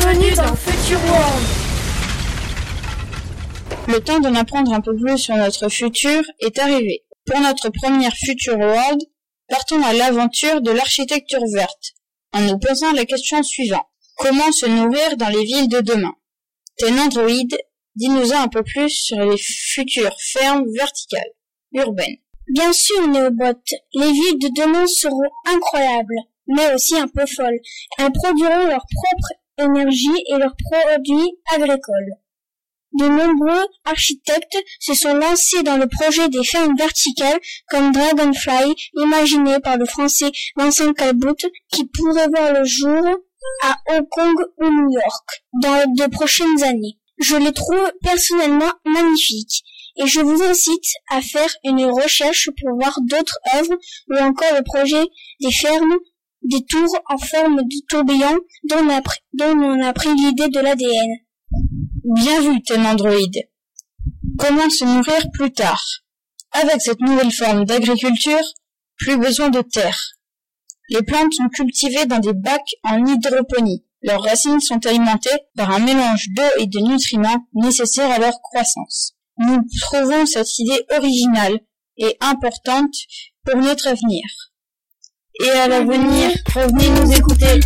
Bienvenue dans Future World Le temps d'en apprendre un peu plus sur notre futur est arrivé. Pour notre première Future World, partons à l'aventure de l'architecture verte, en nous posant la question suivante. Comment se nourrir dans les villes de demain? Ten Android, dis-nous un peu plus sur les futures fermes verticales, urbaines. Bien sûr, Néobot, les villes de demain seront incroyables, mais aussi un peu folles. Elles produiront leur propre énergie et leurs produits agricoles. De nombreux architectes se sont lancés dans le projet des fermes verticales comme Dragonfly, imaginé par le français Vincent Calbout, qui pourrait voir le jour à Hong Kong ou New York dans de prochaines années. Je les trouve personnellement magnifiques et je vous incite à faire une recherche pour voir d'autres œuvres ou encore le projet des fermes des tours en forme de tourbillon dont on a, pris l'idée de l'ADN. Bien vu, Ten Android. Comment se nourrir plus tard? Avec cette nouvelle forme d'agriculture, plus besoin de terre. Les plantes sont cultivées dans des bacs en hydroponie. Leurs racines sont alimentées par un mélange d'eau et de nutriments nécessaires à leur croissance. Nous trouvons cette idée originale et importante pour notre avenir. Et à l'avenir, revenez nous écouter.